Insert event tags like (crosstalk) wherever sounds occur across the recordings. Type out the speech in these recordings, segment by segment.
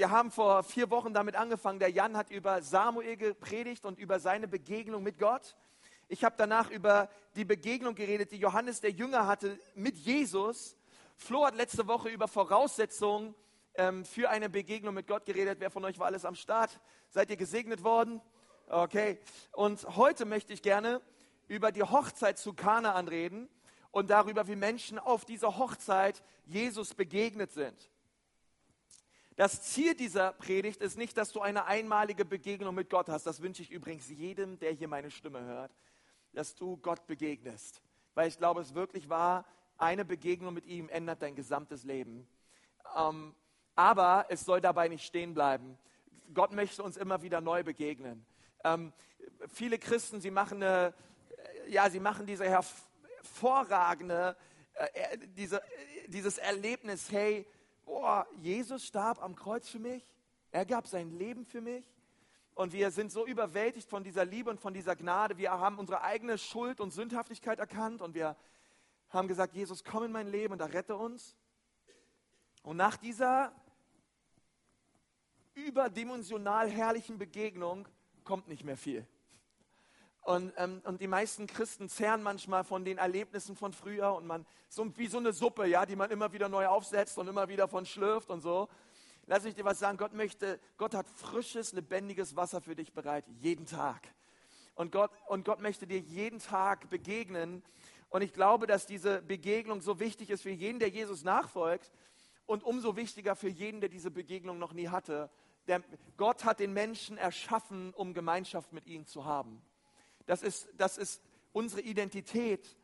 wir haben vor vier Wochen damit angefangen. Der Jan hat über Samuel gepredigt und über seine Begegnung mit Gott. Ich habe danach über die Begegnung geredet, die Johannes der Jünger hatte mit Jesus. Flo hat letzte Woche über Voraussetzungen ähm, für eine Begegnung mit Gott geredet. Wer von euch war alles am Start? Seid ihr gesegnet worden? Okay. Und heute möchte ich gerne über die Hochzeit zu Kanaan reden und darüber, wie Menschen auf dieser Hochzeit Jesus begegnet sind. Das Ziel dieser Predigt ist nicht, dass du eine einmalige Begegnung mit Gott hast. Das wünsche ich übrigens jedem, der hier meine Stimme hört, dass du Gott begegnest. Weil ich glaube, es wirklich war, eine Begegnung mit ihm ändert dein gesamtes Leben. Ähm, aber es soll dabei nicht stehen bleiben. Gott möchte uns immer wieder neu begegnen. Ähm, viele Christen, sie machen, eine, ja, sie machen diese hervorragende, äh, diese, dieses Erlebnis, hey, oh, Jesus starb am Kreuz für mich, er gab sein Leben für mich. Und wir sind so überwältigt von dieser Liebe und von dieser Gnade. Wir haben unsere eigene Schuld und Sündhaftigkeit erkannt und wir haben gesagt, Jesus, komm in mein Leben und errette uns. Und nach dieser überdimensional herrlichen Begegnung kommt nicht mehr viel. Und, ähm, und die meisten Christen zehren manchmal von den Erlebnissen von früher und man, so wie so eine Suppe, ja, die man immer wieder neu aufsetzt und immer wieder von schlürft und so. Lass ich dir was sagen, Gott möchte, Gott hat frisches, lebendiges Wasser für dich bereit, jeden Tag. Und Gott, und Gott möchte dir jeden Tag begegnen. Und ich glaube, dass diese Begegnung so wichtig ist für jeden, der Jesus nachfolgt und umso wichtiger für jeden, der diese Begegnung noch nie hatte. Denn Gott hat den Menschen erschaffen, um Gemeinschaft mit ihm zu haben. Das ist, das ist unsere Identität,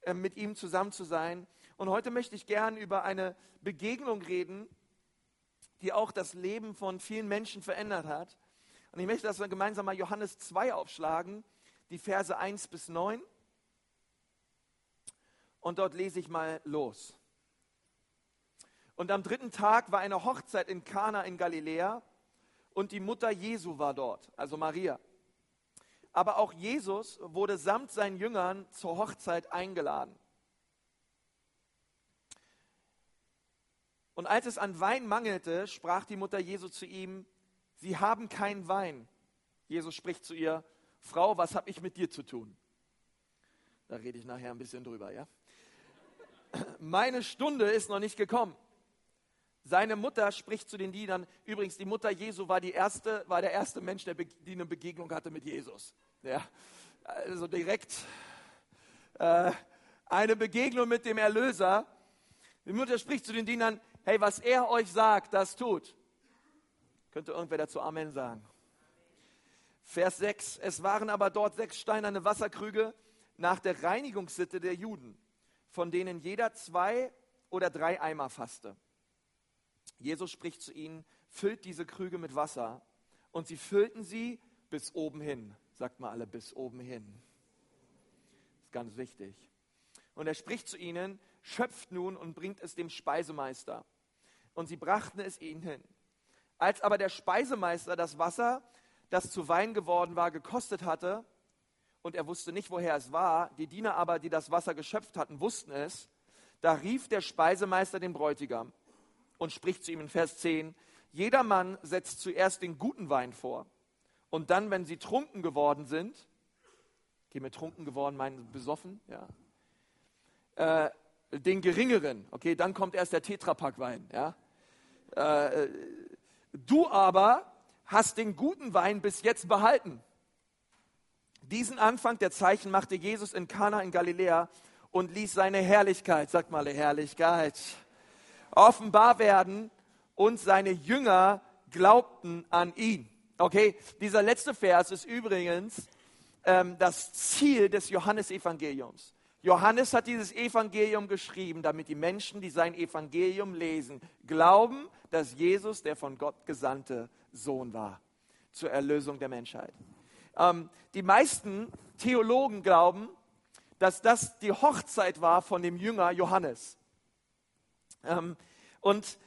äh, mit ihm zusammen zu sein. Und heute möchte ich gern über eine Begegnung reden, die auch das Leben von vielen Menschen verändert hat. Und ich möchte, dass wir gemeinsam mal Johannes 2 aufschlagen, die Verse 1 bis 9. Und dort lese ich mal los. Und am dritten Tag war eine Hochzeit in Kana in Galiläa und die Mutter Jesu war dort, also Maria. Aber auch Jesus wurde samt seinen Jüngern zur Hochzeit eingeladen. Und als es an Wein mangelte, sprach die Mutter Jesu zu ihm, Sie haben keinen Wein. Jesus spricht zu ihr, Frau, was habe ich mit dir zu tun? Da rede ich nachher ein bisschen drüber, ja? (laughs) Meine Stunde ist noch nicht gekommen. Seine Mutter spricht zu den Dienern. Übrigens, die Mutter Jesu war, die erste, war der erste Mensch, der eine Begegnung hatte mit Jesus. Ja, also direkt äh, eine Begegnung mit dem Erlöser. Die Mutter spricht zu den Dienern, hey, was er euch sagt, das tut. Könnte irgendwer dazu Amen sagen? Vers 6, es waren aber dort sechs steinerne Wasserkrüge nach der Reinigungssitte der Juden, von denen jeder zwei oder drei Eimer fasste. Jesus spricht zu ihnen, füllt diese Krüge mit Wasser. Und sie füllten sie bis oben hin. Sagt mal alle, bis oben hin. Das ist ganz wichtig. Und er spricht zu ihnen, schöpft nun und bringt es dem Speisemeister. Und sie brachten es ihnen hin. Als aber der Speisemeister das Wasser, das zu Wein geworden war, gekostet hatte, und er wusste nicht, woher es war, die Diener aber, die das Wasser geschöpft hatten, wussten es, da rief der Speisemeister den Bräutigam und spricht zu ihm in Vers 10, jeder Mann setzt zuerst den guten Wein vor und dann, wenn sie trunken geworden sind, okay, mit trunken geworden meinen besoffen, ja, äh, den geringeren, okay, dann kommt erst der Tetrapack-Wein, ja. Äh, du aber hast den guten Wein bis jetzt behalten. Diesen Anfang der Zeichen machte Jesus in Kana in Galiläa und ließ seine Herrlichkeit, sagt mal Herrlichkeit, offenbar werden und seine Jünger glaubten an ihn. Okay, dieser letzte Vers ist übrigens ähm, das Ziel des Johannesevangeliums. Johannes hat dieses Evangelium geschrieben, damit die Menschen, die sein Evangelium lesen, glauben, dass Jesus der von Gott gesandte Sohn war zur Erlösung der Menschheit. Ähm, die meisten Theologen glauben, dass das die Hochzeit war von dem Jünger Johannes. Ähm, und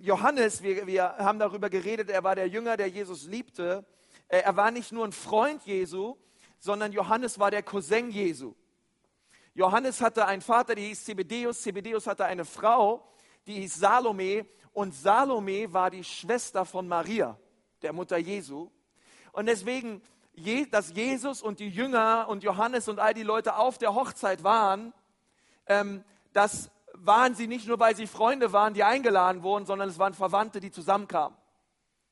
Johannes, wir, wir haben darüber geredet, er war der Jünger, der Jesus liebte. Äh, er war nicht nur ein Freund Jesu, sondern Johannes war der Cousin Jesu. Johannes hatte einen Vater, der hieß Zebedeus. Zebedeus hatte eine Frau, die hieß Salome. und Salome war die Schwester von Maria, der Mutter Jesu. Und deswegen, dass Jesus und die Jünger und Johannes und all die Leute auf der Hochzeit waren, ähm, das waren sie nicht nur, weil sie Freunde waren, die eingeladen wurden, sondern es waren Verwandte, die zusammenkamen.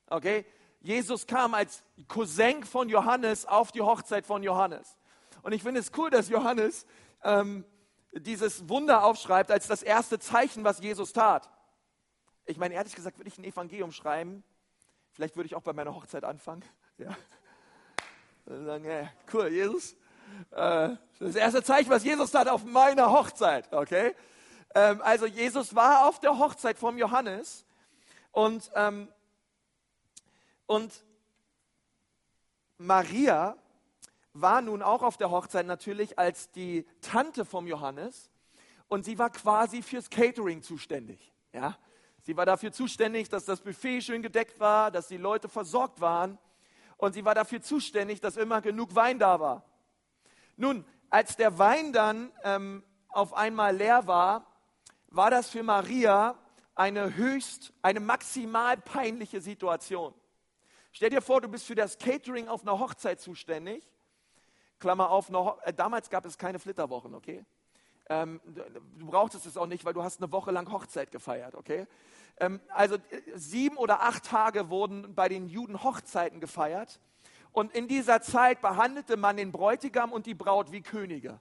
Okay? Jesus kam als Cousin von Johannes auf die Hochzeit von Johannes. Und ich finde es cool, dass Johannes ähm, dieses Wunder aufschreibt als das erste Zeichen, was Jesus tat. Ich meine, ehrlich gesagt, würde ich ein Evangelium schreiben. Vielleicht würde ich auch bei meiner Hochzeit anfangen. (laughs) Ja. Und sagen, hey, cool, Jesus. Äh, das erste Zeichen, was Jesus tat auf meiner Hochzeit. Okay? Ähm, also Jesus war auf der Hochzeit vom Johannes und, ähm, und Maria war nun auch auf der Hochzeit natürlich als die Tante vom Johannes und sie war quasi fürs Catering zuständig. Ja? Sie war dafür zuständig, dass das Buffet schön gedeckt war, dass die Leute versorgt waren und sie war dafür zuständig, dass immer genug Wein da war. Nun, als der Wein dann ähm, auf einmal leer war, war das für Maria eine höchst, eine maximal peinliche Situation. Stell dir vor, du bist für das Catering auf einer Hochzeit zuständig. Klammer auf, äh, damals gab es keine Flitterwochen, okay? Ähm, du brauchtest es auch nicht, weil du hast eine Woche lang Hochzeit gefeiert, okay? Ähm, also äh, sieben oder acht Tage wurden bei den Juden Hochzeiten gefeiert. Und in dieser Zeit behandelte man den Bräutigam und die Braut wie Könige.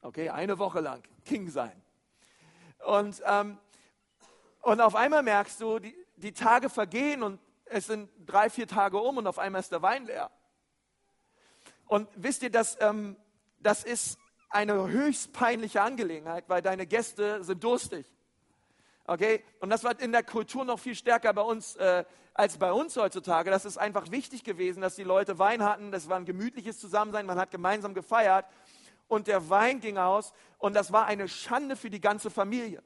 Okay, eine Woche lang King sein. Und, ähm, und auf einmal merkst du, die, die Tage vergehen und es sind drei, vier Tage um und auf einmal ist der Wein leer. Und wisst ihr, dass, ähm, das ist eine höchst peinliche Angelegenheit, weil deine Gäste sind durstig. Okay? Und das war in der Kultur noch viel stärker bei uns äh, als bei uns heutzutage. Das ist einfach wichtig gewesen, dass die Leute Wein hatten. Das war ein gemütliches Zusammensein. Man hat gemeinsam gefeiert und der Wein ging aus und das war eine Schande für die ganze Familie.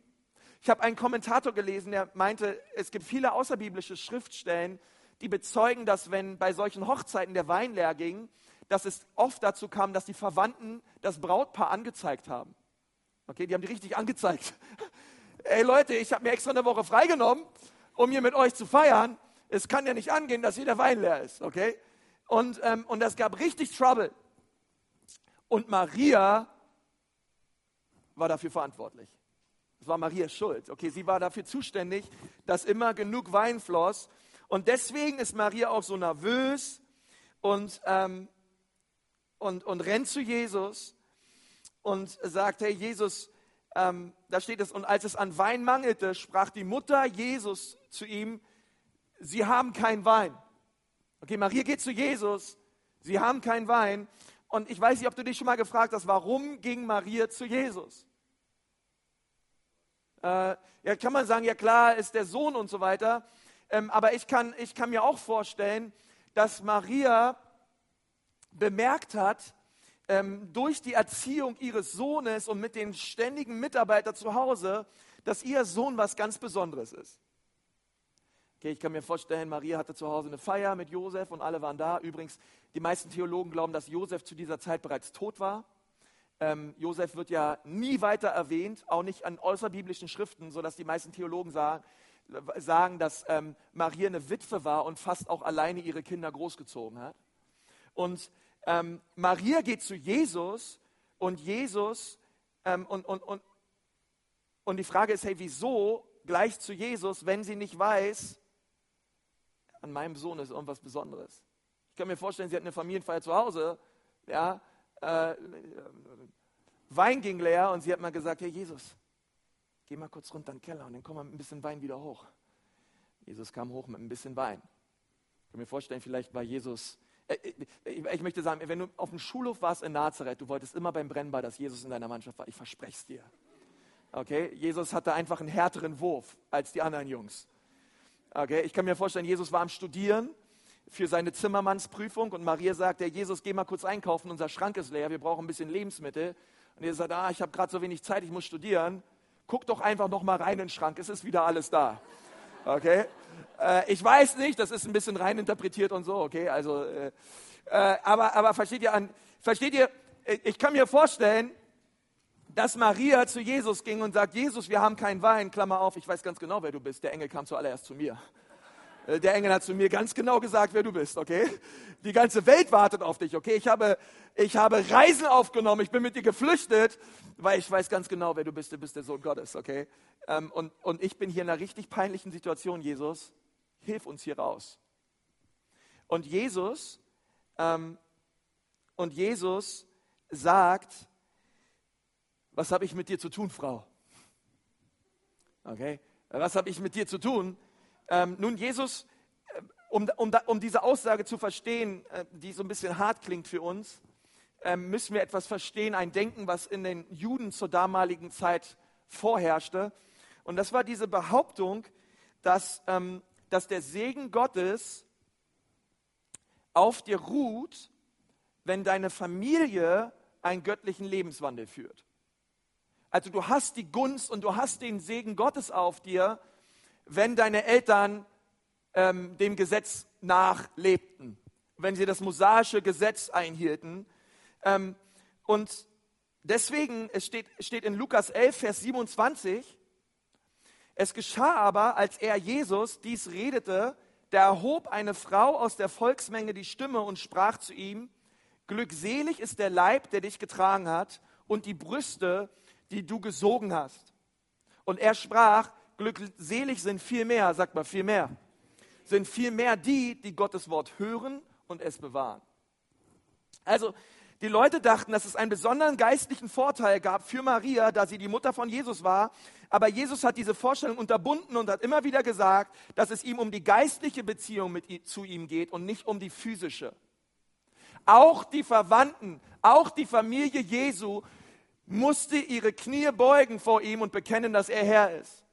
Ich habe einen Kommentator gelesen, der meinte, es gibt viele außerbiblische Schriftstellen, die bezeugen, dass wenn bei solchen Hochzeiten der Wein leer ging, dass es oft dazu kam, dass die Verwandten das Brautpaar angezeigt haben. Okay, die haben die richtig angezeigt. (laughs) Ey Leute, ich habe mir extra eine Woche freigenommen, um hier mit euch zu feiern. Es kann ja nicht angehen, dass hier der Wein leer ist. Okay? Und, ähm, und das gab richtig Trouble. Und Maria war dafür verantwortlich. Das war Marias Schuld. Okay, sie war dafür zuständig, dass immer genug Wein floss. Und deswegen ist Maria auch so nervös und, ähm, und, und rennt zu Jesus und sagt, hey Jesus, ähm, da steht es, und als es an Wein mangelte, sprach die Mutter Jesus zu ihm, sie haben keinen Wein. Okay, Maria geht zu Jesus, sie haben keinen Wein. Und ich weiß nicht, ob du dich schon mal gefragt hast, warum ging Maria zu Jesus? Äh, ja, kann man sagen, ja klar, ist der Sohn und so weiter. Ähm, aber ich kann, ich kann mir auch vorstellen, dass Maria bemerkt hat, ähm, durch die Erziehung ihres Sohnes und mit den ständigen Mitarbeitern zu Hause, dass ihr Sohn was ganz Besonderes ist. Okay, ich kann mir vorstellen, Maria hatte zu Hause eine Feier mit Josef und alle waren da. Übrigens, die meisten Theologen glauben, dass Josef zu dieser Zeit bereits tot war. Ähm, Josef wird ja nie weiter erwähnt, auch nicht an außerbiblischen Schriften, sodass die meisten Theologen sagen, sagen dass ähm, Maria eine Witwe war und fast auch alleine ihre Kinder großgezogen hat. Und ähm, Maria geht zu Jesus und Jesus, ähm, und, und, und, und die Frage ist, hey, wieso gleich zu Jesus, wenn sie nicht weiß, an meinem Sohn ist irgendwas Besonderes. Ich kann mir vorstellen, sie hat eine Familienfeier zu Hause, ja, äh, Wein ging leer und sie hat mal gesagt, hey Jesus, geh mal kurz runter in den Keller und dann komm mal mit ein bisschen Wein wieder hoch. Jesus kam hoch mit ein bisschen Wein. Ich kann mir vorstellen, vielleicht war Jesus, äh, äh ich möchte sagen, wenn du auf dem Schulhof warst in Nazareth, du wolltest immer beim Brennball, dass Jesus in deiner Mannschaft war. Ich verspreche es dir. Okay, Jesus hatte einfach einen härteren Wurf als die anderen Jungs. Okay, ich kann mir vorstellen, Jesus war am Studieren für seine Zimmermannsprüfung und Maria sagt, der Jesus, geh mal kurz einkaufen, unser Schrank ist leer, wir brauchen ein bisschen Lebensmittel. Und er sagt, ah, ich habe gerade so wenig Zeit, ich muss studieren. Guck doch einfach noch mal rein in den Schrank, es ist wieder alles da. Okay? Äh, ich weiß nicht, das ist ein bisschen rein interpretiert und so, okay? Also, äh, äh, aber, aber versteht ihr, an, versteht ihr, ich kann mir vorstellen, dass Maria zu Jesus ging und sagt, Jesus, wir haben keinen Wein, Klammer auf, ich weiß ganz genau, wer du bist. Der Engel kam zuallererst zu mir. Äh, der Engel hat zu mir ganz genau gesagt, wer du bist, okay? Die ganze Welt wartet auf dich, okay? Ich habe, ich habe Reisen aufgenommen, ich bin mit dir geflüchtet, weil ich weiß ganz genau, wer du bist, du bist der Sohn Gottes, okay? Ähm, und, und ich bin hier in einer richtig peinlichen Situation, Jesus. Hilf uns hier raus. Und Jesus, ähm, und Jesus sagt, was habe ich mit dir zu tun, Frau? Okay, was habe ich mit dir zu tun? Ähm, nun, Jesus, äh, um, um, um, diese Aussage zu verstehen, äh, die so ein bisschen hart klingt für uns, äh, müssen wir etwas verstehen, ein Denken, was in den Juden zur damaligen Zeit vorherrschte. Und das war diese Behauptung, dass, ähm, dass der Segen Gottes auf dir ruht, wenn deine Familie einen göttlichen Lebenswandel führt. Also du hast die Gunst und du hast den Segen Gottes auf dir, wenn deine Eltern ähm, dem Gesetz nachlebten, wenn sie das mosaische Gesetz einhielten. Ähm, und deswegen, es steht, steht in Lukas 11, Vers 27, es geschah aber, als er Jesus dies redete, da erhob eine Frau aus der Volksmenge die Stimme und sprach zu ihm, Glückselig ist der Leib, der dich getragen hat, und die Brüste, die du gesogen hast. Und er sprach, glückselig sind viel mehr, sagt mal viel mehr, sind viel mehr die, die Gottes Wort hören und es bewahren. Also die Leute dachten, dass es einen besonderen geistlichen Vorteil gab für Maria, da sie die Mutter von Jesus war. Aber Jesus hat diese Vorstellung unterbunden und hat immer wieder gesagt, dass es ihm um die geistliche Beziehung mit, zu ihm geht und nicht um die physische. Auch die Verwandten, auch die Familie Jesu musste ihre Knie beugen vor ihm und bekennen, dass er Herr ist.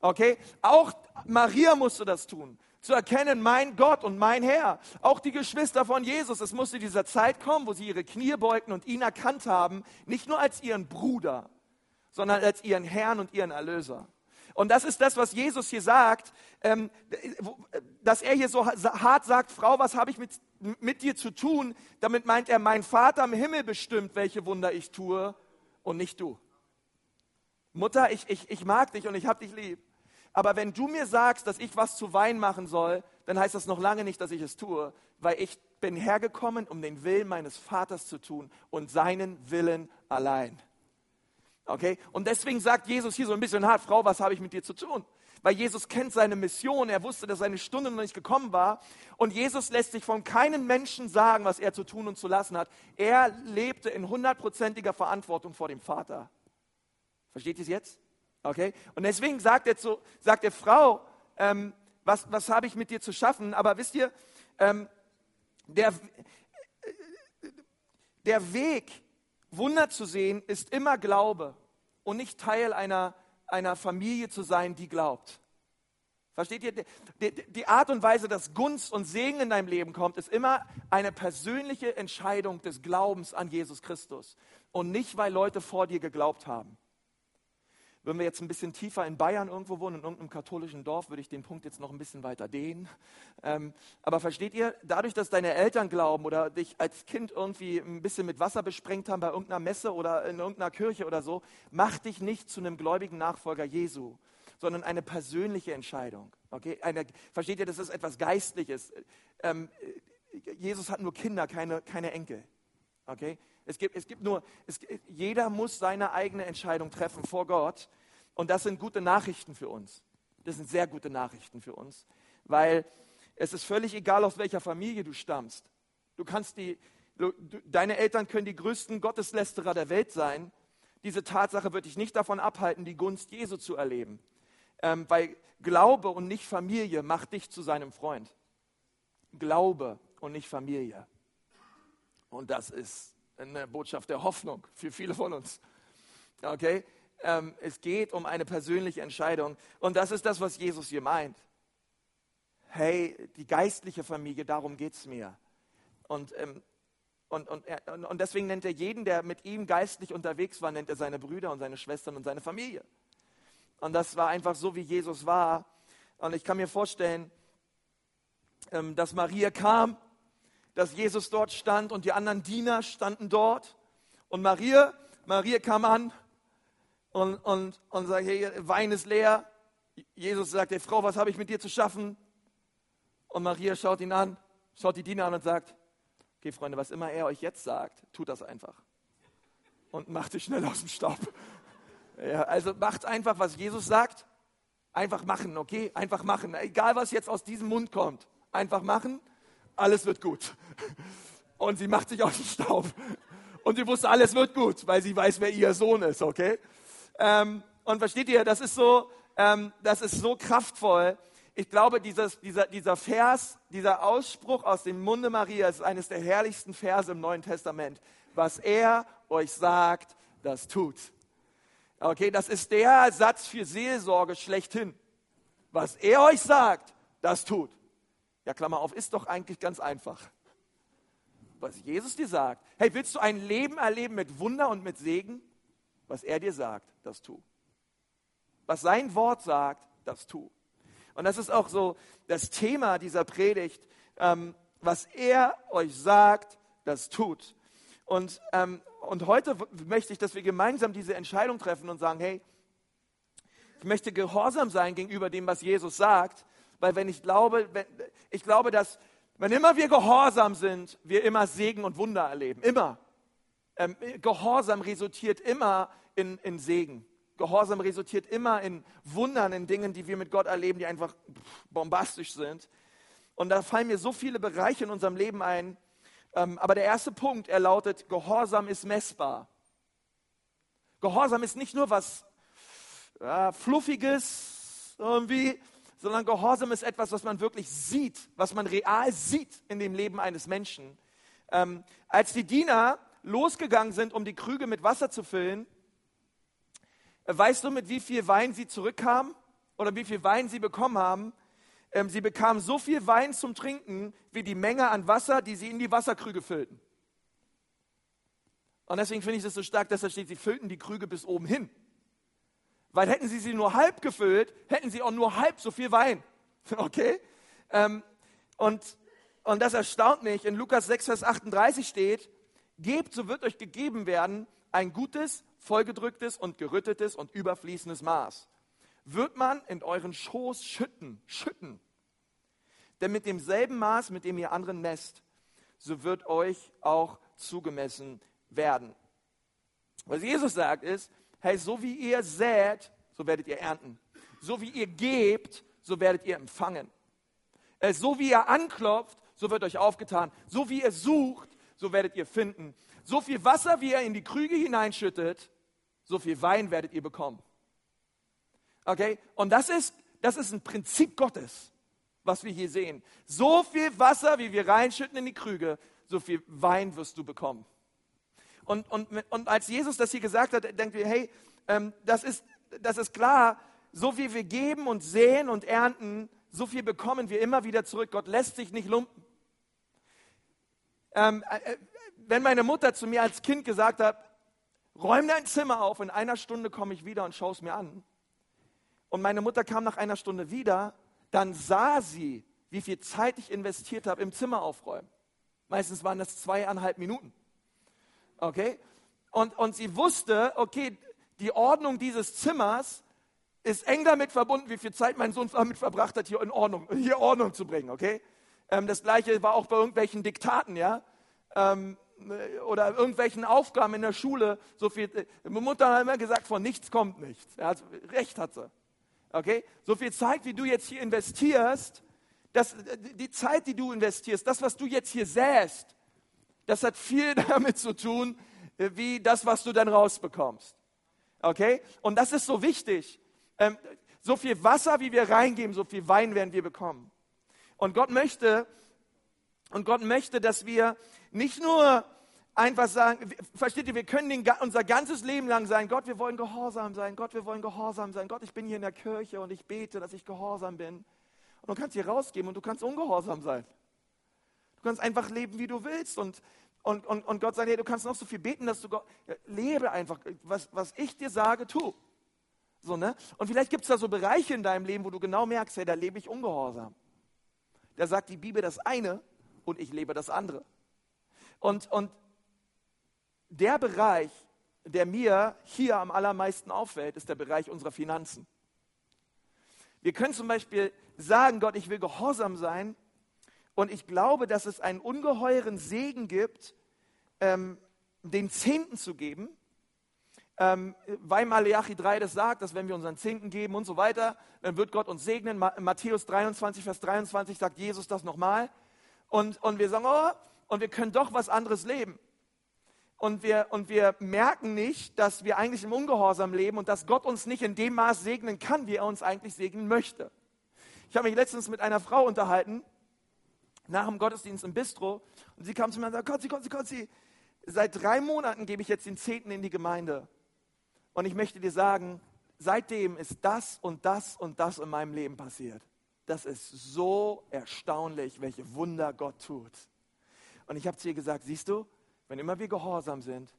Okay? Auch Maria musste das tun. Zu erkennen, mein Gott und mein Herr. Auch die Geschwister von Jesus. Es musste dieser Zeit kommen, wo sie ihre Knie beugten und ihn erkannt haben, nicht nur als ihren Bruder, sondern als ihren Herrn und ihren Erlöser. Und das ist das, was Jesus hier sagt, ähm, dass er hier so hart sagt, Frau, was habe ich mit, mit dir zu tun? Damit meint er, mein Vater im Himmel bestimmt, welche Wunder ich tue und nicht du. Mutter, ich, ich, ich mag dich und ich habe dich lieb. Aber wenn du mir sagst, dass ich was zu Wein machen soll, dann heißt das noch lange nicht, dass ich es tue, weil ich bin hergekommen, um den Willen meines Vaters zu tun und seinen Willen allein. Okay? Und deswegen sagt Jesus hier so ein bisschen hart, Frau, was habe ich mit dir zu tun? Weil Jesus kennt seine Mission, er wusste, dass seine Stunde noch nicht gekommen war. Und Jesus lässt sich von keinem Menschen sagen, was er zu tun und zu lassen hat. Er lebte in hundertprozentiger Verantwortung vor dem Vater. Versteht ihr es jetzt? Okay? Und deswegen sagt er, zu, sagt er Frau, ähm, was, was habe ich mit dir zu schaffen? Aber wisst ihr, ähm, der, der Weg, Wunder zu sehen, ist immer Glaube und nicht Teil einer, einer Familie zu sein, die glaubt. Versteht ihr? Die, Art und Weise, dass Gunst und Segen in deinem Leben kommt, ist immer eine persönliche Entscheidung des Glaubens an Jesus Christus und nicht, weil Leute vor dir geglaubt haben. Würden wir jetzt ein bisschen tiefer in Bayern irgendwo wohnen, in irgendeinem katholischen Dorf, würde ich den Punkt jetzt noch ein bisschen weiter dehnen. Ähm, aber versteht ihr, dadurch, dass deine Eltern glauben oder dich als Kind irgendwie ein bisschen mit Wasser besprengt haben bei irgendeiner Messe oder in irgendeiner Kirche oder so, macht dich nicht zu einem gläubigen Nachfolger Jesu, sondern eine persönliche Entscheidung. Okay? Eine, versteht ihr, das ist etwas Geistliches. Ähm, Jesus hat nur Kinder, keine, keine Enkel. Okay? Es gibt, es gibt nur, es, jeder muss seine eigene Entscheidung treffen vor Gott. Und das sind gute Nachrichten für uns. Das sind sehr gute Nachrichten für uns, weil es ist völlig egal, aus welcher Familie du stammst. Du kannst die, du, deine Eltern können die größten Gotteslästerer der Welt sein. Diese Tatsache wird dich nicht davon abhalten, die Gunst Jesu zu erleben. Ähm, weil Glaube und nicht Familie macht dich zu seinem Freund. Glaube und nicht Familie. Und das ist eine Botschaft der Hoffnung für viele von uns. Okay? Ähm, es geht um eine persönliche Entscheidung. Und das ist das, was Jesus hier meint. Hey, die geistliche Familie, darum geht es mir. Und, ähm, und, und, er, und deswegen nennt er jeden, der mit ihm geistlich unterwegs war, nennt er seine Brüder und seine Schwestern und seine Familie. Und das war einfach so, wie Jesus war. Und ich kann mir vorstellen, ähm, dass Maria kam dass Jesus dort stand und die anderen Diener standen dort. Und Maria, Maria kam an und, und, und sagt, hey, Wein ist leer. Jesus sagt, hey Frau, was habe ich mit dir zu schaffen? Und Maria schaut ihn an, schaut die Diener an und sagt, okay Freunde, was immer er euch jetzt sagt, tut das einfach. Und macht dich schnell aus dem Staub. (laughs) Ja, also macht einfach, was Jesus sagt. Einfach machen, okay? Einfach machen. Egal, was jetzt aus diesem Mund kommt. Einfach machen. Alles wird gut. Und sie macht sich aus dem Staub. Und sie wusste, alles wird gut, weil sie weiß, wer ihr Sohn ist, okay? Ähm, und versteht ihr, das ist so, ähm, das ist so kraftvoll. Ich glaube, dieses, dieser, dieser Vers, dieser Ausspruch aus dem Munde Marias ist eines der herrlichsten Verse im Neuen Testament. Was er euch sagt, das tut. Okay, das ist der Satz für Seelsorge schlechthin. Was er euch sagt, das tut. Ja, Klammer auf, ist doch eigentlich ganz einfach. Was Jesus dir sagt. Hey, willst du ein Leben erleben mit Wunder und mit Segen? Was er dir sagt, das tu. Was sein Wort sagt, das tu. Und das ist auch so das Thema dieser Predigt. Ähm, was er euch sagt, das tut. Und, ähm, und heute möchte ich, dass wir gemeinsam diese Entscheidung treffen und sagen, hey, ich möchte gehorsam sein gegenüber dem, was Jesus sagt, weil wenn ich glaube, wenn, ich glaube, dass wenn immer wir gehorsam sind, wir immer Segen und Wunder erleben. Immer. Ähm, Gehorsam resultiert immer in, in Segen. Gehorsam resultiert immer in Wundern, in Dingen, die wir mit Gott erleben, die einfach bombastisch sind. Und da fallen mir so viele Bereiche in unserem Leben ein. Ähm, aber der erste Punkt, er lautet, Gehorsam ist messbar. Gehorsam ist nicht nur was äh, Fluffiges irgendwie, sondern Gehorsam ist etwas, was man wirklich sieht, was man real sieht in dem Leben eines Menschen. Ähm, als die Diener losgegangen sind, um die Krüge mit Wasser zu füllen, weißt du, mit wie viel Wein sie zurückkamen oder wie viel Wein sie bekommen haben? Ähm, sie bekamen so viel Wein zum Trinken, wie die Menge an Wasser, die sie in die Wasserkrüge füllten. Und deswegen finde ich das so stark, dass da steht, sie füllten die Krüge bis oben hin. Weil hätten sie sie nur halb gefüllt, hätten sie auch nur halb so viel Wein. (laughs) Okay? Ähm, und, und das erstaunt mich. In Lukas 6, Vers 38 steht, Gebt, so wird euch gegeben werden, ein gutes, vollgedrücktes und gerüttetes und überfließendes Maß. Wird man in euren Schoß schütten, schütten. Denn mit demselben Maß, mit dem ihr anderen messt, so wird euch auch zugemessen werden. Was Jesus sagt ist, hey, so wie ihr sät, so werdet ihr ernten. So wie ihr gebt, so werdet ihr empfangen. Äh, so wie ihr anklopft, so wird euch aufgetan. So wie ihr sucht, so werdet ihr finden. So viel Wasser, wie ihr in die Krüge hineinschüttet, so viel Wein werdet ihr bekommen. Okay? Und das ist, das ist ein Prinzip Gottes, was wir hier sehen. So viel Wasser, wie wir reinschütten in die Krüge, so viel Wein wirst du bekommen. Und, und, und als Jesus das hier gesagt hat, denken wir, hey, ähm, das, ist, das ist klar, so wie wir geben und säen und ernten, so viel bekommen wir immer wieder zurück. Gott lässt sich nicht lumpen. Ähm, äh, äh, wenn meine Mutter zu mir als Kind gesagt hat, räum dein Zimmer auf, in einer Stunde komme ich wieder und schaue es mir an. Und meine Mutter kam nach einer Stunde wieder, dann sah sie, wie viel Zeit ich investiert habe im Zimmer aufräumen. Meistens waren das zweieinhalb Minuten. Okay? Und, und sie wusste, okay, die Ordnung dieses Zimmers ist eng damit verbunden, wie viel Zeit mein Sohn damit verbracht hat, hier in Ordnung, hier Ordnung zu bringen, okay? Ähm, das gleiche war auch bei irgendwelchen Diktaten, ja? Ähm, oder irgendwelchen Aufgaben in der Schule. So viel, äh, meine Mutter hat immer gesagt, von nichts kommt nichts. Ja, also, recht hat sie. Okay? So viel Zeit, wie du jetzt hier investierst, das, die Zeit, die du investierst, das, was du jetzt hier säst, das hat viel (laughs) damit zu tun, äh, wie das, was du dann rausbekommst. Okay? Und das ist so wichtig. Ähm, so viel Wasser, wie wir reingeben, so viel Wein werden wir bekommen. Und Gott möchte, und Gott möchte, dass wir nicht nur einfach sagen, versteht ihr, wir können den, unser ganzes Leben lang sein, Gott, wir wollen gehorsam sein, Gott, wir wollen gehorsam sein, Gott, ich bin hier in der Kirche und ich bete, dass ich gehorsam bin. Und du kannst hier rausgehen und du kannst ungehorsam sein. Du kannst einfach leben, wie du willst. Und, und, und, und Gott sagt, hey, du kannst noch so viel beten, dass du Gott, lebe einfach, was, was ich dir sage, tu. So, ne? Und vielleicht gibt es da so Bereiche in deinem Leben, wo du genau merkst, hey, da lebe ich ungehorsam. Da sagt die Bibel das eine und ich lebe das andere. Und, und der Bereich, der mir hier am allermeisten auffällt, ist der Bereich unserer Finanzen. Wir können zum Beispiel sagen, Gott, ich will gehorsam sein und ich glaube, dass es einen ungeheuren Segen gibt, ähm, den Zehnten zu geben, ähm, weil Malachi 3 das sagt, dass wenn wir unseren Zehnten geben und so weiter, dann wird Gott uns segnen. Matthäus 23, Vers 23 sagt Jesus das nochmal. Und, und wir sagen, oh, und wir können doch was anderes leben. Und wir, und wir merken nicht, dass wir eigentlich im Ungehorsam leben und dass Gott uns nicht in dem Maß segnen kann, wie er uns eigentlich segnen möchte. Ich habe mich letztens mit einer Frau unterhalten, nach dem Gottesdienst im Bistro, und sie kam zu mir und sagte, Kotzi, Kotzi, Kotzi, seit drei Monaten gebe ich jetzt den Zehnten in die Gemeinde. Und ich möchte dir sagen, seitdem ist das und das und das in meinem Leben passiert. Das ist so erstaunlich, welche Wunder Gott tut. Und ich habe zu ihr gesagt, siehst du, wenn immer wir gehorsam sind,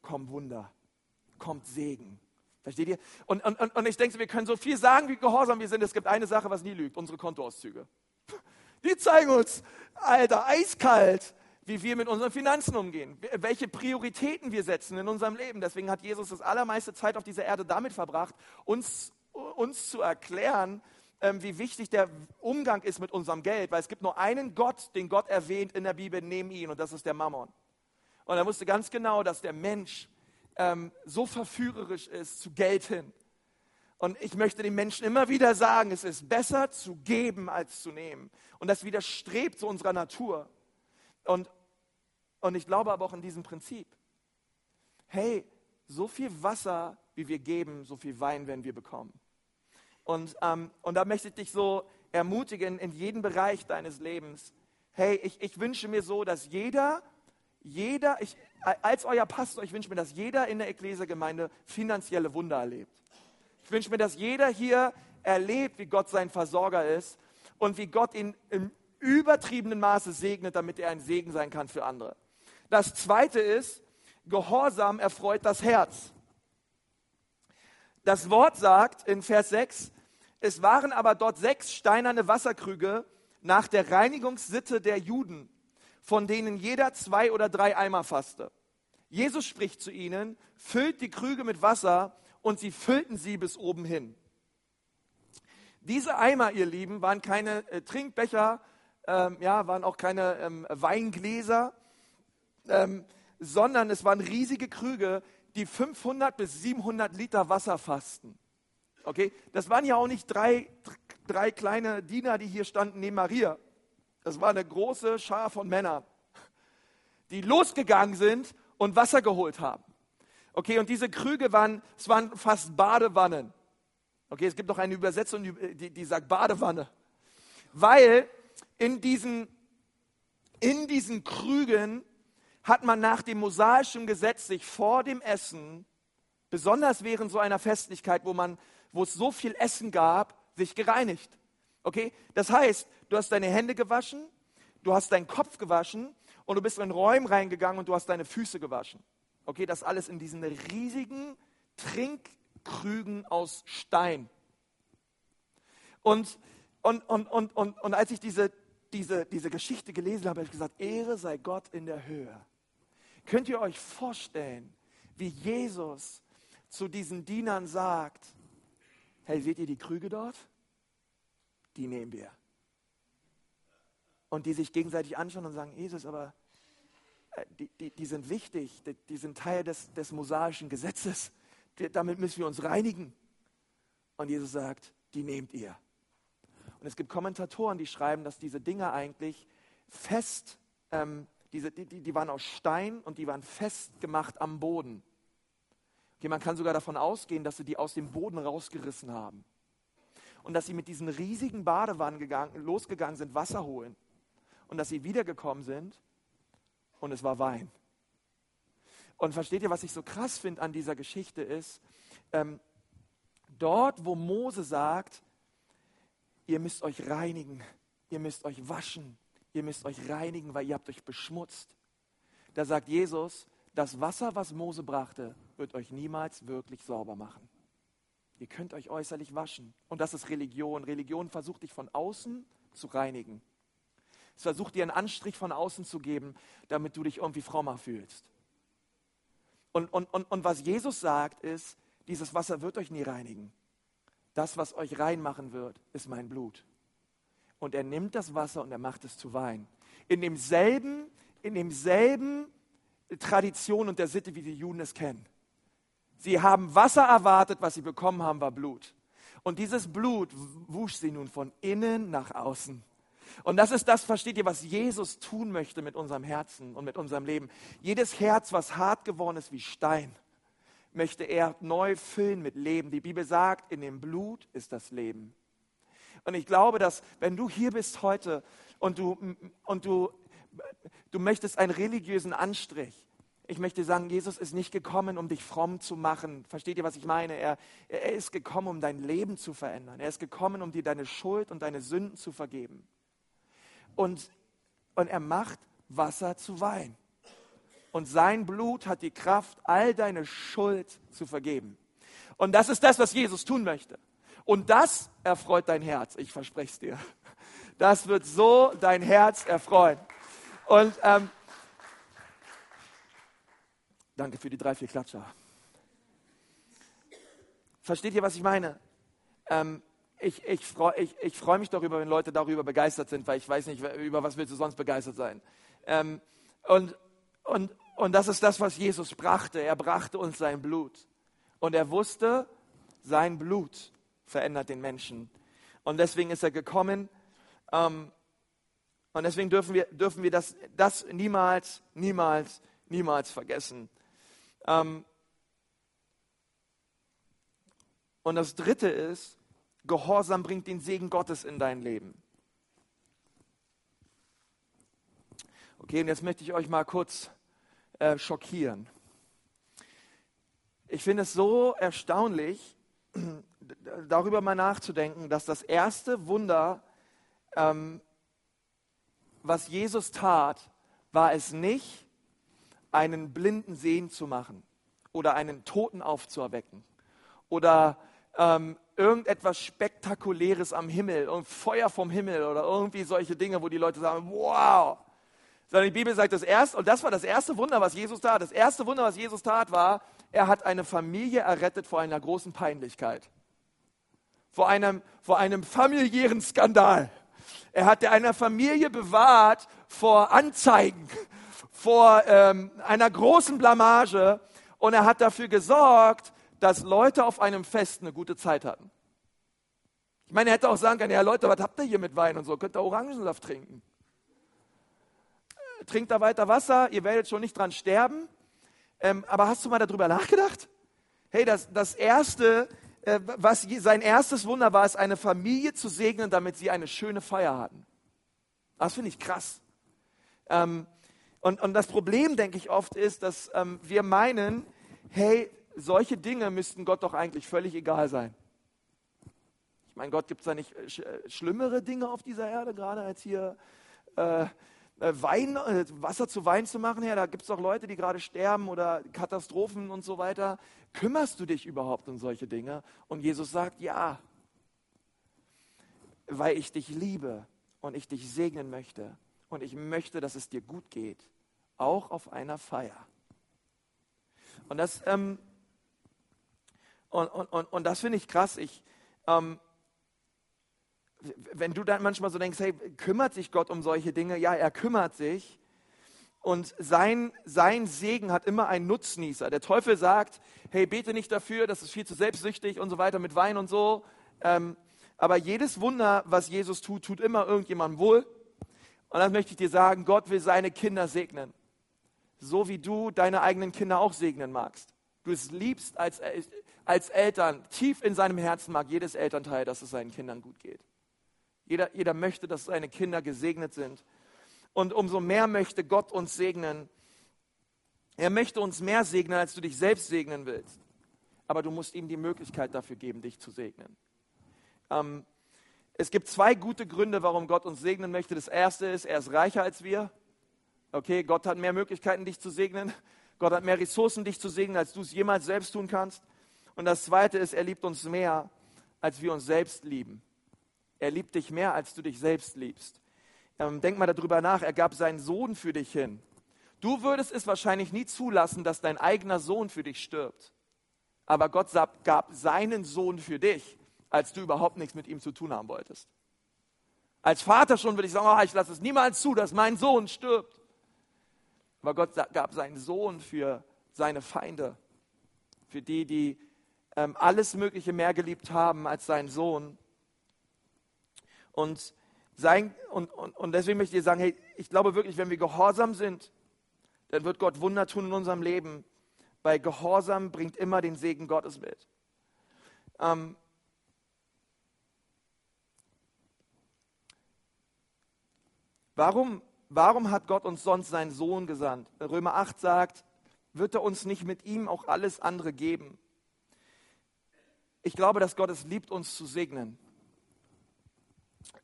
kommt Wunder, kommt Segen. Versteht ihr? Und, und, und ich denke, wir können so viel sagen, wie gehorsam wir sind. Es gibt eine Sache, was nie lügt, unsere Kontoauszüge. Die zeigen uns, Alter, eiskalt, wie wir mit unseren Finanzen umgehen, welche Prioritäten wir setzen in unserem Leben. Deswegen hat Jesus das allermeiste Zeit auf dieser Erde damit verbracht, uns, uns zu erklären, ähm, wie wichtig der Umgang ist mit unserem Geld, weil es gibt nur einen Gott, den Gott erwähnt in der Bibel neben ihn und das ist der Mammon. Und er wusste ganz genau, dass der Mensch ähm, so verführerisch ist zu Geld hin. Und ich möchte den Menschen immer wieder sagen, es ist besser zu geben als zu nehmen. Und das widerstrebt zu unserer Natur. Und, und ich glaube aber auch in diesem Prinzip. Hey, so viel Wasser, wie wir geben, so viel Wein werden wir bekommen. Und, ähm, und da möchte ich dich so ermutigen in jedem Bereich deines Lebens. Hey, ich, ich wünsche mir so, dass jeder jeder, ich, als euer Pastor, ich wünsche mir, dass jeder in der Ekklesia-Gemeinde finanzielle Wunder erlebt. Ich wünsche mir, dass jeder hier erlebt, wie Gott sein Versorger ist und wie Gott ihn im übertriebenen Maße segnet, damit er ein Segen sein kann für andere. Das zweite ist, Gehorsam erfreut das Herz. Das Wort sagt in Vers 6, es waren aber dort sechs steinerne Wasserkrüge nach der Reinigungssitte der Juden von denen jeder zwei oder drei Eimer fasste. Jesus spricht zu ihnen, füllt die Krüge mit Wasser und sie füllten sie bis oben hin. Diese Eimer, ihr Lieben, waren keine äh, Trinkbecher, ähm, ja, waren auch keine ähm, Weingläser, ähm, sondern es waren riesige Krüge, die 500 bis 700 Liter Wasser fassten. Okay, das waren ja auch nicht drei, drei kleine Diener, die hier standen neben Maria, das war eine große Schar von Männern, die losgegangen sind und Wasser geholt haben. Okay, und diese Krüge waren, es waren fast Badewannen. Okay, es gibt noch eine Übersetzung, die, die sagt Badewanne. Weil in diesen, in diesen Krügen hat man nach dem mosaischen Gesetz sich vor dem Essen, besonders während so einer Festlichkeit, wo, man, wo es so viel Essen gab, sich gereinigt. Okay? Das heißt, du hast deine Hände gewaschen, du hast deinen Kopf gewaschen und du bist in Räume reingegangen und du hast deine Füße gewaschen. Okay, das alles in diesen riesigen Trinkkrügen aus Stein. Und, und, und, und, und, und als ich diese, diese, diese Geschichte gelesen habe, habe ich gesagt, Ehre sei Gott in der Höhe. Könnt ihr euch vorstellen, wie Jesus zu diesen Dienern sagt, hey, seht ihr die Krüge dort? die nehmen wir. Und die sich gegenseitig anschauen und sagen, Jesus, aber die, die, die sind wichtig, die, die, sind Teil des, des mosaischen Gesetzes. Damit müssen wir uns reinigen. Und Jesus sagt, die nehmt ihr. Und es gibt Kommentatoren, die schreiben, dass diese Dinge eigentlich fest, ähm, diese, die, die waren aus Stein und die waren festgemacht am Boden. Okay, man kann sogar davon ausgehen, dass sie die aus dem Boden rausgerissen haben und dass sie mit diesen riesigen Badewannen gegangen, losgegangen sind, Wasser holen und dass sie wiedergekommen sind und es war Wein. Und versteht ihr, was ich so krass finde an dieser Geschichte ist, ähm, dort, wo Mose sagt, ihr müsst euch reinigen, ihr müsst euch waschen, ihr müsst euch reinigen, weil ihr habt euch beschmutzt. Da sagt Jesus, das Wasser, was Mose brachte, wird euch niemals wirklich sauber machen. Ihr könnt euch äußerlich waschen. Und das ist Religion. Religion versucht dich von außen zu reinigen. Es versucht dir einen Anstrich von außen zu geben, damit du dich irgendwie frommer fühlst. Und, und, und, und was Jesus sagt, ist, dieses Wasser wird euch nie reinigen. Das, was euch reinmachen wird, ist mein Blut. Und er nimmt das Wasser und er macht es zu Wein. In demselben, in demselben Tradition und der Sitte, wie die Juden es kennen. Sie haben Wasser erwartet, was sie bekommen haben, war Blut. Und dieses Blut wusch sie nun von innen nach außen. Und das ist das, versteht ihr, was Jesus tun möchte mit unserem Herzen und mit unserem Leben. Jedes Herz, was hart geworden ist wie Stein, möchte er neu füllen mit Leben. Die Bibel sagt, in dem Blut ist das Leben. Und ich glaube, dass wenn du hier bist heute und du, und du, du möchtest einen religiösen Anstrich, ich möchte sagen, Jesus ist nicht gekommen, um dich fromm zu machen. Versteht ihr, was ich meine? Er, er ist gekommen, um dein Leben zu verändern. Er ist gekommen, um dir deine Schuld und deine Sünden zu vergeben. Und, und er macht Wasser zu Wein. Und sein Blut hat die Kraft, all deine Schuld zu vergeben. Und das ist das, was Jesus tun möchte. Und das erfreut dein Herz, ich verspreche es dir. Das wird so dein Herz erfreuen. Und ähm, danke für die drei, vier Klatscher. Versteht ihr, was ich meine? Ähm, ich, ich freue ich, ich freu mich darüber, wenn Leute darüber begeistert sind, weil ich weiß nicht, über was willst du sonst begeistert sein. Ähm, und, und, und das ist das, was Jesus brachte. Er brachte uns sein Blut. Und er wusste, sein Blut verändert den Menschen. Und deswegen ist er gekommen. Ähm, und deswegen dürfen wir, dürfen wir das, das niemals, niemals, niemals vergessen. Ähm, und das Dritte ist, Gehorsam bringt den Segen Gottes in dein Leben. Okay, und jetzt möchte ich euch mal kurz äh, schockieren. Ich finde es so erstaunlich, (clears throat) darüber mal nachzudenken, dass das erste Wunder, ähm, was Jesus tat, war es nicht, einen Blinden sehen zu machen oder einen Toten aufzuerwecken oder ähm, irgendetwas Spektakuläres am Himmel und Feuer vom Himmel oder irgendwie solche Dinge, wo die Leute sagen, wow. Sondern die Bibel sagt das erste, und das war das erste Wunder, was Jesus tat. Das erste Wunder, was Jesus tat, war, er hat eine Familie errettet vor einer großen Peinlichkeit vor einem, vor einem familiären Skandal. Er hat einer Familie bewahrt vor Anzeigen, vor ähm, einer großen Blamage und er hat dafür gesorgt, dass Leute auf einem Fest eine gute Zeit hatten. Ich meine, er hätte auch sagen können, ja Leute, was habt ihr hier mit Wein und so? Könnt ihr Orangensaft trinken? Äh, trinkt da weiter Wasser, ihr werdet schon nicht dran sterben. Ähm, aber hast du mal darüber nachgedacht? Hey, das, das Erste, äh, was sein erstes Wunder war, es eine Familie zu segnen, damit sie eine schöne Feier hatten. Das finde ich krass. Ähm, und, und das Problem, denke ich oft, ist, dass ähm, wir meinen, hey, solche Dinge müssten Gott doch eigentlich völlig egal sein. Ich meine, Gott gibt es da nicht äh, sch äh, schlimmere Dinge auf dieser Erde, gerade als hier äh, äh, Wein, äh, Wasser zu Wein zu machen, ja, da gibt es doch Leute, die gerade sterben oder Katastrophen und so weiter. Kümmerst du dich überhaupt um solche Dinge? Und Jesus sagt, ja, weil ich dich liebe und ich dich segnen möchte und ich möchte, dass es dir gut geht, auch auf einer Feier. Und das, ähm, und, und, und, und das finde ich krass. Ich, ähm, wenn du dann manchmal so denkst, hey, kümmert sich Gott um solche Dinge? Ja, er kümmert sich. Und sein, sein Segen hat immer einen Nutznießer. Der Teufel sagt, hey, bete nicht dafür, das ist viel zu selbstsüchtig und so weiter mit Wein und so. Ähm, aber jedes Wunder, was Jesus tut, tut immer irgendjemandem wohl. Und dann möchte ich dir sagen, Gott will seine Kinder segnen. So wie du deine eigenen Kinder auch segnen magst. Du es liebst als, als Eltern, tief in seinem Herzen mag jedes Elternteil, dass es seinen Kindern gut geht. Jeder, jeder möchte, dass seine Kinder gesegnet sind. Und umso mehr möchte Gott uns segnen. Er möchte uns mehr segnen, als du dich selbst segnen willst. Aber du musst ihm die Möglichkeit dafür geben, dich zu segnen. Ähm, es gibt zwei gute Gründe, warum Gott uns segnen möchte. Das erste ist, er ist reicher als wir. Okay, Gott hat mehr Möglichkeiten, dich zu segnen. Gott hat mehr Ressourcen, dich zu segnen, als du es jemals selbst tun kannst. Und das zweite ist, er liebt uns mehr, als wir uns selbst lieben. Er liebt dich mehr, als du dich selbst liebst. Ähm, denk mal darüber nach, er gab seinen Sohn für dich hin. Du würdest es wahrscheinlich nie zulassen, dass dein eigener Sohn für dich stirbt. Aber Gott gab seinen Sohn für dich, als du überhaupt nichts mit ihm zu tun haben wolltest. Als Vater schon würde ich sagen, oh, ich lasse es niemals zu, dass mein Sohn stirbt. Aber Gott gab seinen Sohn für seine Feinde, für die, die alles Mögliche mehr geliebt haben als seinen Sohn. Und, sein, und, und, und deswegen möchte ich dir sagen, hey, ich glaube wirklich, wenn wir gehorsam sind, dann wird Gott Wunder tun in unserem Leben, weil Gehorsam bringt immer den Segen Gottes mit. Ähm, Warum, warum hat Gott uns sonst seinen Sohn gesandt? Römer 8 sagt, wird er uns nicht mit ihm auch alles andere geben? Ich glaube, dass Gott es liebt, uns zu segnen.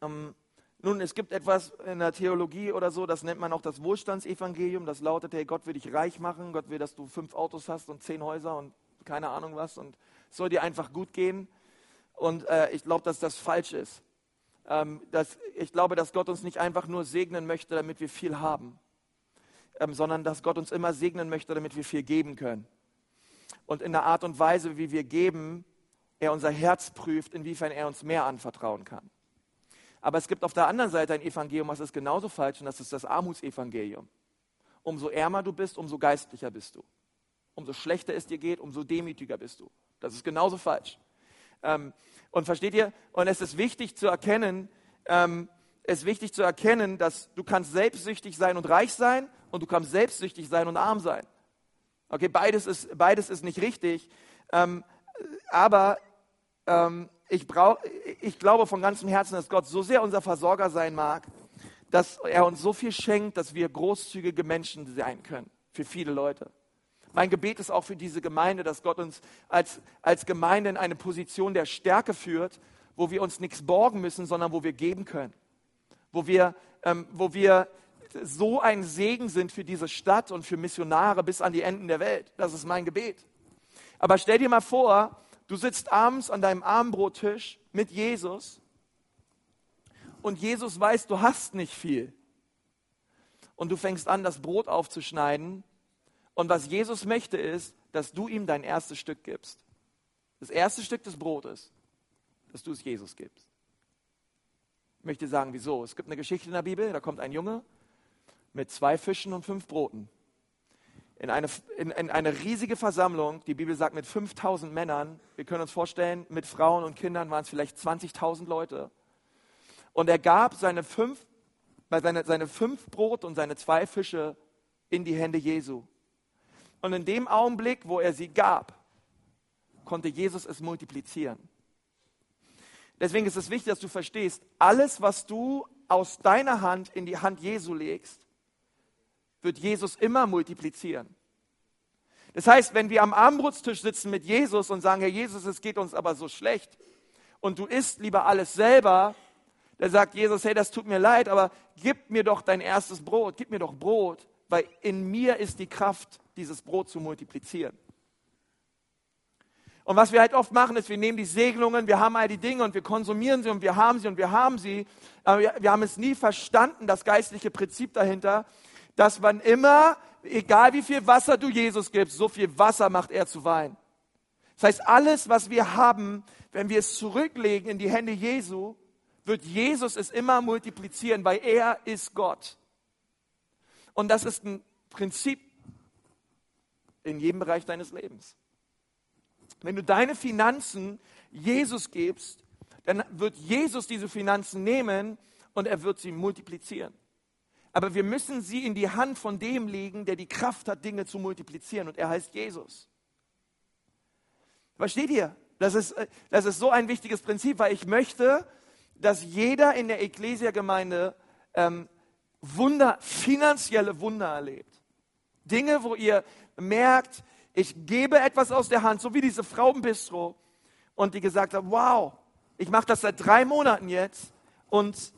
Ähm, nun, es gibt etwas in der Theologie oder so, das nennt man auch das Wohlstandsevangelium. Das lautet, hey, Gott will dich reich machen, Gott will, dass du fünf Autos hast und zehn Häuser und keine Ahnung was und es soll dir einfach gut gehen. Und äh, ich glaube, dass das falsch ist ähm, dass ich glaube, dass Gott uns nicht einfach nur segnen möchte, damit wir viel haben, ähm, sondern dass Gott uns immer segnen möchte, damit wir viel geben können. Und in der Art und Weise, wie wir geben, er unser Herz prüft, inwiefern er uns mehr anvertrauen kann. Aber es gibt auf der anderen Seite ein Evangelium, was ist genauso falsch, und das ist das Armutsevangelium. Umso ärmer du bist, umso geistlicher bist du. Umso schlechter es dir geht, umso demütiger bist du. Das ist genauso falsch. Ähm, und versteht ihr? Und es ist wichtig zu erkennen, ähm, es ist wichtig zu erkennen, dass du kannst selbstsüchtig sein und reich sein und du kannst selbstsüchtig sein und arm sein. Okay, beides ist, beides ist nicht richtig. Ähm, aber ähm, ich, brauch, ich glaube von ganzem Herzen, dass Gott so sehr unser Versorger sein mag, dass er uns so viel schenkt, dass wir großzügige Menschen sein können für viele Leute. Mein Gebet ist auch für diese Gemeinde, dass Gott uns als, als Gemeinde in eine Position der Stärke führt, wo wir uns nichts borgen müssen, sondern wo wir geben können. Wo wir, ähm, wo wir so ein Segen sind für diese Stadt und für Missionare bis an die Enden der Welt. Das ist mein Gebet. Aber stell dir mal vor, du sitzt abends an deinem Abendbrottisch mit Jesus und Jesus weiß, du hast nicht viel. Und du fängst an, das Brot aufzuschneiden und was Jesus möchte, ist, dass du ihm dein erstes Stück gibst. Das erste Stück des Brotes, dass du es Jesus gibst. Ich möchte sagen, wieso? Es gibt eine Geschichte in der Bibel, da kommt ein Junge mit zwei Fischen und fünf Broten in eine, in, in eine riesige Versammlung, die Bibel sagt mit 5000 Männern, wir können uns vorstellen, mit Frauen und Kindern waren es vielleicht 20.000 Leute. Und er gab seine fünf, seine, seine fünf Brot und seine zwei Fische in die Hände Jesu. Und in dem Augenblick, wo er sie gab, konnte Jesus es multiplizieren. Deswegen ist es wichtig, dass du verstehst, alles, was du aus deiner Hand in die Hand Jesu legst, wird Jesus immer multiplizieren. Das heißt, wenn wir am Abendbrotstisch sitzen mit Jesus und sagen, Herr Jesus, es geht uns aber so schlecht und du isst lieber alles selber, dann sagt Jesus, hey, das tut mir leid, aber gib mir doch dein erstes Brot, gib mir doch Brot, weil in mir ist die Kraft, dieses Brot zu multiplizieren. Und was wir halt oft machen, ist, wir nehmen die Segnungen, wir haben all die Dinge und wir konsumieren sie und wir haben sie und wir haben sie. Aber wir haben es nie verstanden, das geistliche Prinzip dahinter, dass man immer, egal wie viel Wasser du Jesus gibst, so viel Wasser macht er zu Wein. Das heißt, alles, was wir haben, wenn wir es zurücklegen in die Hände Jesu, wird Jesus es immer multiplizieren, weil er ist Gott. Und das ist ein Prinzip, in jedem Bereich deines Lebens. Wenn du deine Finanzen Jesus gibst, dann wird Jesus diese Finanzen nehmen und er wird sie multiplizieren. Aber wir müssen sie in die Hand von dem legen, der die Kraft hat, Dinge zu multiplizieren. Und er heißt Jesus. Versteht ihr? Das ist, das ist so ein wichtiges Prinzip, weil ich möchte, dass jeder in der Ekklesia-Gemeinde ähm, Wunder, finanzielle Wunder erlebt. Dinge, wo ihr merkt, ich gebe etwas aus der Hand, so wie diese Frau im Bistro, und die gesagt hat, wow, ich mache das seit drei Monaten jetzt und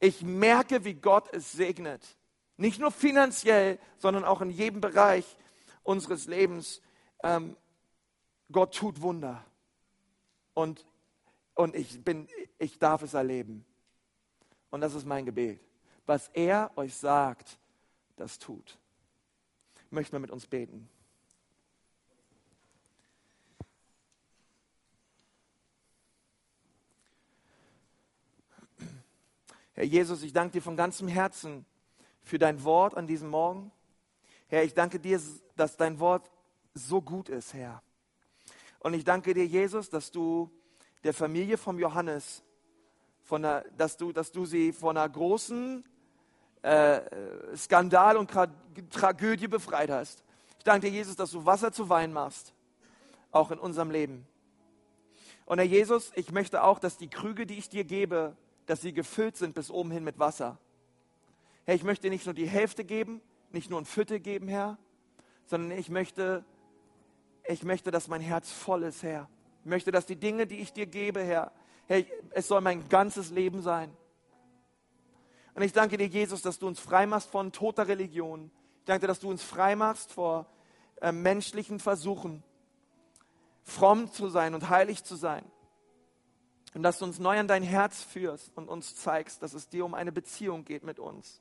ich merke, wie Gott es segnet. Nicht nur finanziell, sondern auch in jedem Bereich unseres Lebens. Ähm, Gott tut Wunder. Und, und ich, bin, ich darf es erleben. Und das ist mein Gebet. Was er euch sagt, das tut. möchten wir mit uns beten. Herr Jesus, ich danke dir von ganzem Herzen für dein Wort an diesem Morgen. Herr, ich danke dir, dass dein Wort so gut ist, Herr. Und ich danke dir, Jesus, dass du der Familie vom Johannes, von der, dass, du, dass du sie von einer großen äh, Skandal und Tra Tragödie befreit hast. Ich danke dir, Jesus, dass du Wasser zu Wein machst, auch in unserem Leben. Und Herr Jesus, ich möchte auch, dass die Krüge, die ich dir gebe, dass sie gefüllt sind bis oben hin mit Wasser. Herr, ich möchte nicht nur die Hälfte geben, nicht nur ein Viertel geben, Herr, sondern ich möchte, ich möchte, dass mein Herz voll ist, Herr. Ich möchte, dass die Dinge, die ich dir gebe, Herr, Herr, es soll mein ganzes Leben sein. Und ich danke dir, Jesus, dass du uns frei machst von toter Religion. Ich danke dir, dass du uns frei machst vor äh, menschlichen Versuchen, fromm zu sein und heilig zu sein. Und dass du uns neu an dein Herz führst und uns zeigst, dass es dir um eine Beziehung geht mit uns.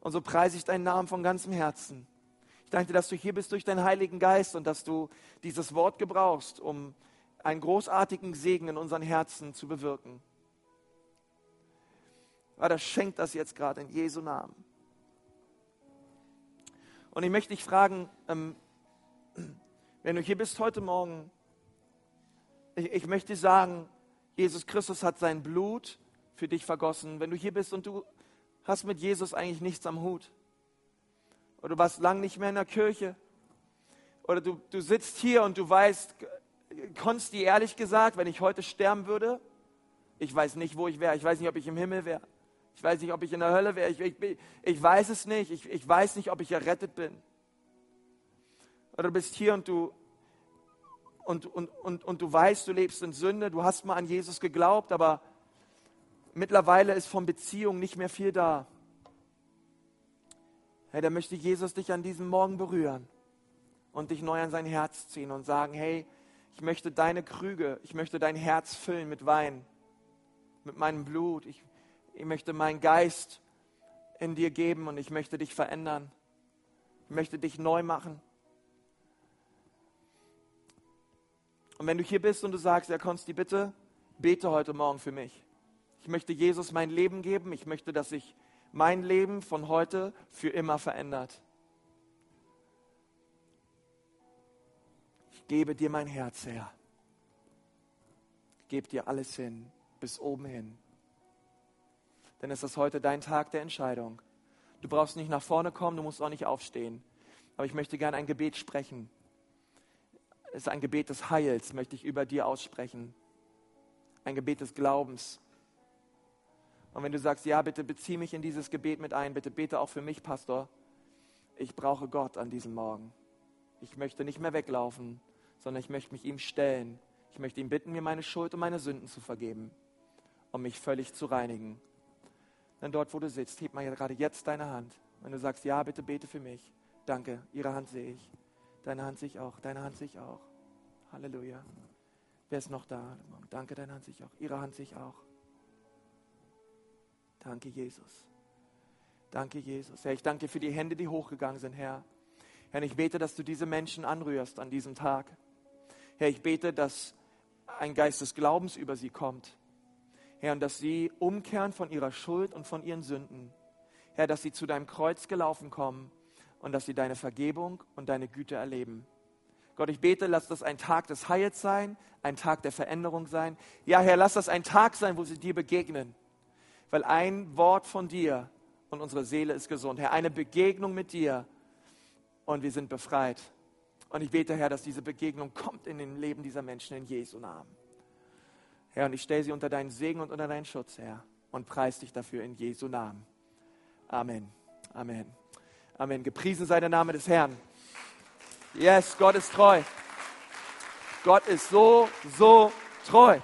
Und so preise ich deinen Namen von ganzem Herzen. Ich danke dir, dass du hier bist durch deinen Heiligen Geist und dass du dieses Wort gebrauchst, um einen großartigen Segen in unseren Herzen zu bewirken. Vater, schenkt das jetzt gerade in Jesu Namen. Und ich möchte dich fragen, ähm, wenn du hier bist heute Morgen, ich, ich möchte sagen, Jesus Christus hat sein Blut für dich vergossen. Wenn du hier bist und du hast mit Jesus eigentlich nichts am Hut, oder du warst lang nicht mehr in der Kirche, oder du, du sitzt hier und du weißt, Konsti, ehrlich gesagt, wenn ich heute sterben würde, ich weiß nicht, wo ich wäre. Ich weiß nicht, ob ich im Himmel wäre. Ich weiß nicht, ob ich in der Hölle wäre. Ich, ich, ich weiß es nicht. Ich, ich weiß nicht, ob ich errettet bin. Oder du bist hier und du, und, und, und, und du weißt, du lebst in Sünde. Du hast mal an Jesus geglaubt, aber mittlerweile ist von Beziehung nicht mehr viel da. Hey, da möchte Jesus dich an diesem Morgen berühren und dich neu an sein Herz ziehen und sagen, hey, ich möchte deine Krüge, ich möchte dein Herz füllen mit Wein, mit meinem Blut. Ich, ich möchte meinen Geist in dir geben und ich möchte dich verändern. Ich möchte dich neu machen. Und wenn du hier bist und du sagst, ja, Konsti, bitte bete heute Morgen für mich. Ich möchte Jesus mein Leben geben. Ich möchte, dass sich mein Leben von heute für immer verändert. Ich gebe dir mein Herz, Herr. Ich gebe dir alles hin, bis oben hin dann ist das heute dein Tag der Entscheidung. Du brauchst nicht nach vorne kommen, du musst auch nicht aufstehen. Aber ich möchte gerne ein Gebet sprechen. Ist ein Gebet des Heils, möchte ich über dir aussprechen. Ein Gebet des Glaubens. Und wenn du sagst, ja, bitte bezieh mich in dieses Gebet mit ein, bitte bete auch für mich, Pastor. Ich brauche Gott an diesem Morgen. Ich möchte nicht mehr weglaufen, sondern ich möchte mich ihm stellen. Ich möchte ihn bitten, mir meine Schuld und meine Sünden zu vergeben, um mich völlig zu reinigen. Dann dort, wo du sitzt, heb mal gerade jetzt deine Hand. Wenn du sagst, ja, bitte bete für mich. Danke, ihre Hand sehe ich. Deine Hand sehe ich auch, deine Hand sehe ich auch. Halleluja. Wer ist noch da? Danke, deine Hand sehe ich auch. Ihre Hand sehe ich auch. Danke, Jesus. Danke, Jesus. Herr, ich danke dir für die Hände, die hochgegangen sind, Herr. Herr, ich bete, dass du diese Menschen anrührst an diesem Tag. Herr, ich bete, dass ein Geist des Glaubens über sie kommt. Herr, und dass sie umkehren von ihrer Schuld und von ihren Sünden. Herr, dass sie zu deinem Kreuz gelaufen kommen und dass sie deine Vergebung und deine Güte erleben. Gott, ich bete, lass das ein Tag des Heils sein, ein Tag der Veränderung sein. Ja, Herr, lass das ein Tag sein, wo sie dir begegnen. Weil ein Wort von dir und unsere Seele ist gesund. Herr, eine Begegnung mit dir und wir sind befreit. Und ich bete, Herr, dass diese Begegnung kommt in den Leben dieser Menschen in Jesu Namen. Herr, und ich stelle sie unter deinen Segen und unter deinen Schutz, Herr, und preise dich dafür in Jesu Namen. Amen. Amen. Amen. Gepriesen sei der Name des Herrn. Yes, Gott ist treu. Gott ist so, so treu.